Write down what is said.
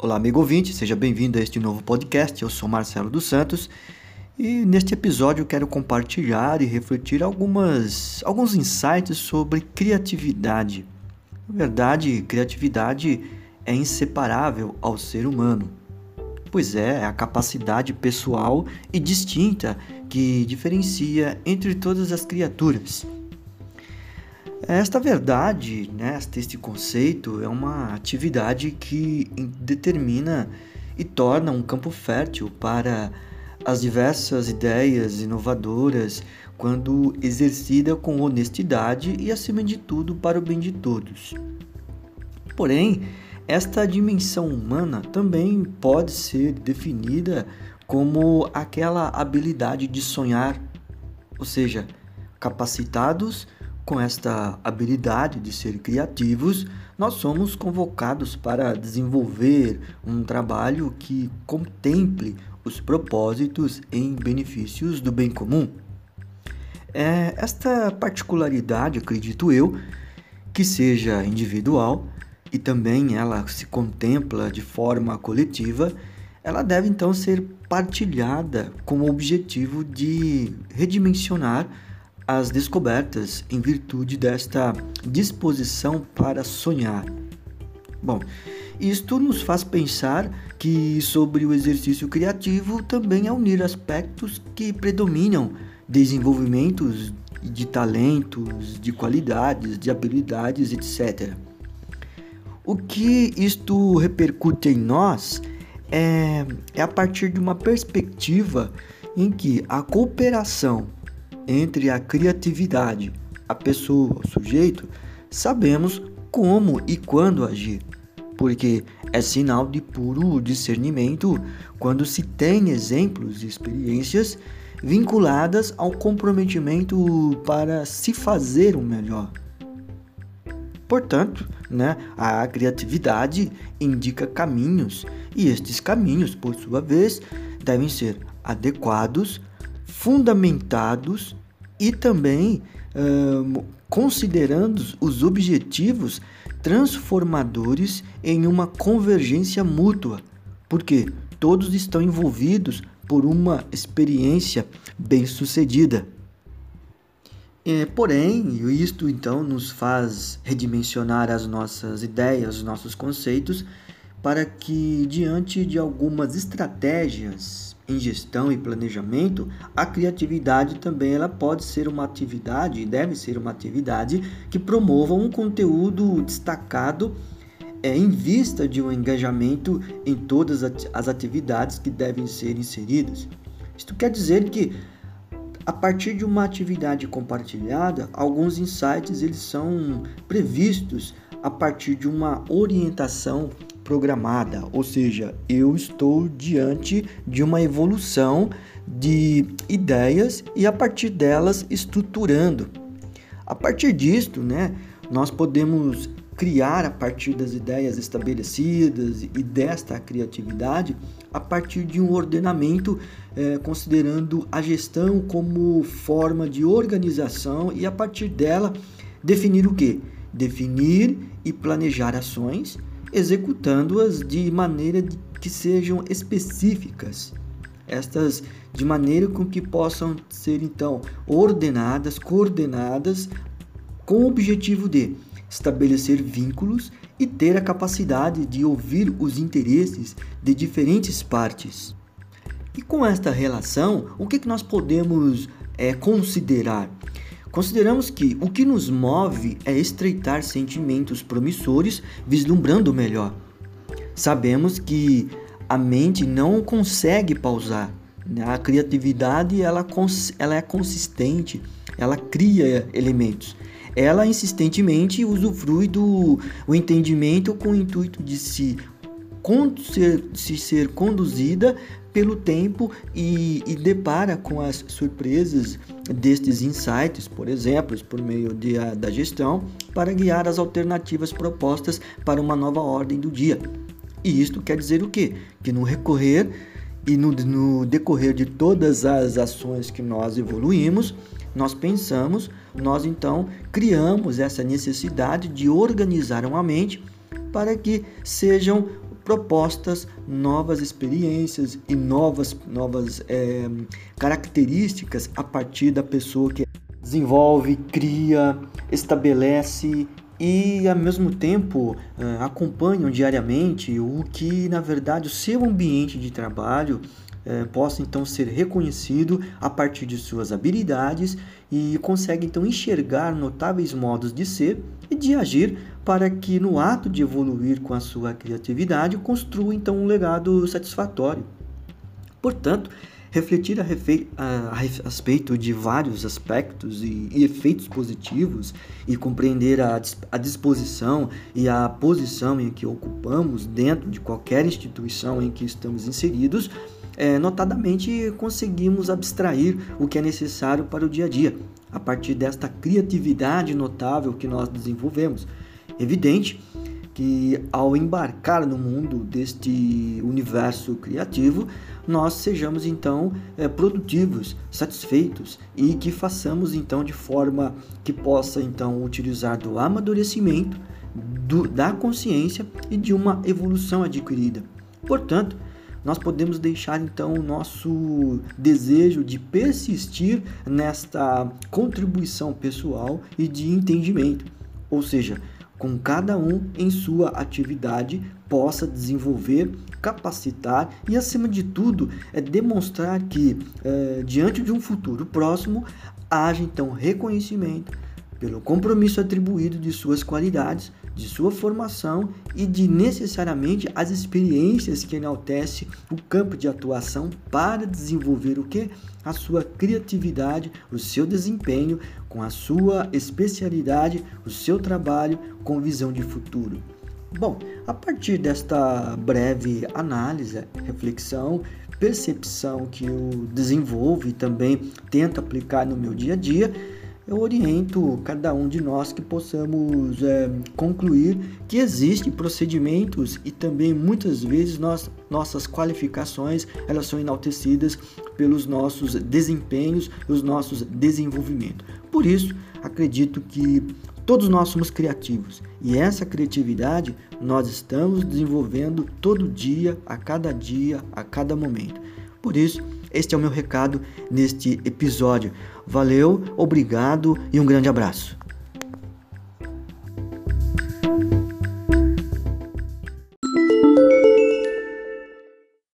Olá, amigo ouvinte, seja bem-vindo a este novo podcast. Eu sou Marcelo dos Santos e neste episódio quero compartilhar e refletir algumas, alguns insights sobre criatividade. Na verdade, criatividade é inseparável ao ser humano, pois é, é a capacidade pessoal e distinta que diferencia entre todas as criaturas. Esta verdade, né, este conceito, é uma atividade que determina e torna um campo fértil para as diversas ideias inovadoras quando exercida com honestidade e, acima de tudo, para o bem de todos. Porém, esta dimensão humana também pode ser definida como aquela habilidade de sonhar, ou seja, capacitados com esta habilidade de ser criativos, nós somos convocados para desenvolver um trabalho que contemple os propósitos em benefícios do bem comum. É esta particularidade, acredito eu, que seja individual e também ela se contempla de forma coletiva, ela deve então ser partilhada com o objetivo de redimensionar as descobertas em virtude desta disposição para sonhar. Bom, isto nos faz pensar que sobre o exercício criativo também é unir aspectos que predominam desenvolvimentos de talentos, de qualidades, de habilidades, etc. O que isto repercute em nós é, é a partir de uma perspectiva em que a cooperação entre a criatividade, a pessoa, o sujeito, sabemos como e quando agir, porque é sinal de puro discernimento quando se tem exemplos e experiências vinculadas ao comprometimento para se fazer o melhor. Portanto, né, a criatividade indica caminhos e estes caminhos, por sua vez, devem ser adequados, fundamentados e também uh, considerando os objetivos transformadores em uma convergência mútua, porque todos estão envolvidos por uma experiência bem-sucedida. É, porém, isto então nos faz redimensionar as nossas ideias, os nossos conceitos, para que, diante de algumas estratégias em gestão e planejamento, a criatividade também ela pode ser uma atividade, deve ser uma atividade que promova um conteúdo destacado é, em vista de um engajamento em todas as atividades que devem ser inseridas. Isto quer dizer que a partir de uma atividade compartilhada, alguns insights eles são previstos a partir de uma orientação programada, ou seja, eu estou diante de uma evolução de ideias e a partir delas estruturando. A partir disto, né, nós podemos criar a partir das ideias estabelecidas e desta criatividade a partir de um ordenamento é, considerando a gestão como forma de organização e a partir dela definir o que? Definir e planejar ações executando-as de maneira que sejam específicas. Estas de maneira com que possam ser então ordenadas, coordenadas com o objetivo de estabelecer vínculos e ter a capacidade de ouvir os interesses de diferentes partes. E com esta relação, o que, que nós podemos é, considerar? Consideramos que o que nos move é estreitar sentimentos promissores, vislumbrando o melhor. Sabemos que a mente não consegue pausar. Né? A criatividade ela, ela é consistente, ela cria elementos. Ela insistentemente usufrui do o entendimento com o intuito de se, ser, se ser conduzida pelo tempo e, e depara com as surpresas destes insights, por exemplo, por meio de, a, da gestão, para guiar as alternativas propostas para uma nova ordem do dia. E isto quer dizer o quê? Que no recorrer e no, no decorrer de todas as ações que nós evoluímos, nós pensamos, nós então criamos essa necessidade de organizar uma mente para que sejam propostas, novas experiências e novas, novas é, características a partir da pessoa que desenvolve, cria, estabelece e ao mesmo tempo uh, acompanham diariamente o que na verdade o seu ambiente de trabalho uh, possa então ser reconhecido a partir de suas habilidades e consegue então enxergar notáveis modos de ser e de agir para que no ato de evoluir com a sua criatividade construa então um legado satisfatório. Portanto, refletir a, a, respeito de vários aspectos e, e, efeitos positivos e compreender a, a disposição e a posição em que ocupamos dentro de qualquer instituição em que estamos inseridos, é, notadamente conseguimos abstrair o que é necessário para o dia a dia, a partir desta criatividade notável que nós desenvolvemos. Evidente que ao embarcar no mundo deste universo criativo, nós sejamos então é, produtivos, satisfeitos e que façamos então de forma que possa então utilizar do amadurecimento, do, da consciência e de uma evolução adquirida. Portanto, nós podemos deixar então o nosso desejo de persistir nesta contribuição pessoal e de entendimento, ou seja, com cada um em sua atividade possa desenvolver, capacitar e, acima de tudo, é demonstrar que, é, diante de um futuro próximo, haja então reconhecimento pelo compromisso atribuído de suas qualidades, de sua formação e de necessariamente as experiências que enaltece o campo de atuação para desenvolver o que? A sua criatividade, o seu desempenho com a sua especialidade, o seu trabalho com visão de futuro. Bom, a partir desta breve análise, reflexão, percepção que eu desenvolvo e também tento aplicar no meu dia a dia, eu oriento cada um de nós que possamos é, concluir que existem procedimentos e também muitas vezes nós, nossas qualificações elas são enaltecidas pelos nossos desempenhos os nossos desenvolvimentos. Por isso, acredito que todos nós somos criativos e essa criatividade nós estamos desenvolvendo todo dia, a cada dia, a cada momento. Por isso, este é o meu recado neste episódio. Valeu, obrigado e um grande abraço.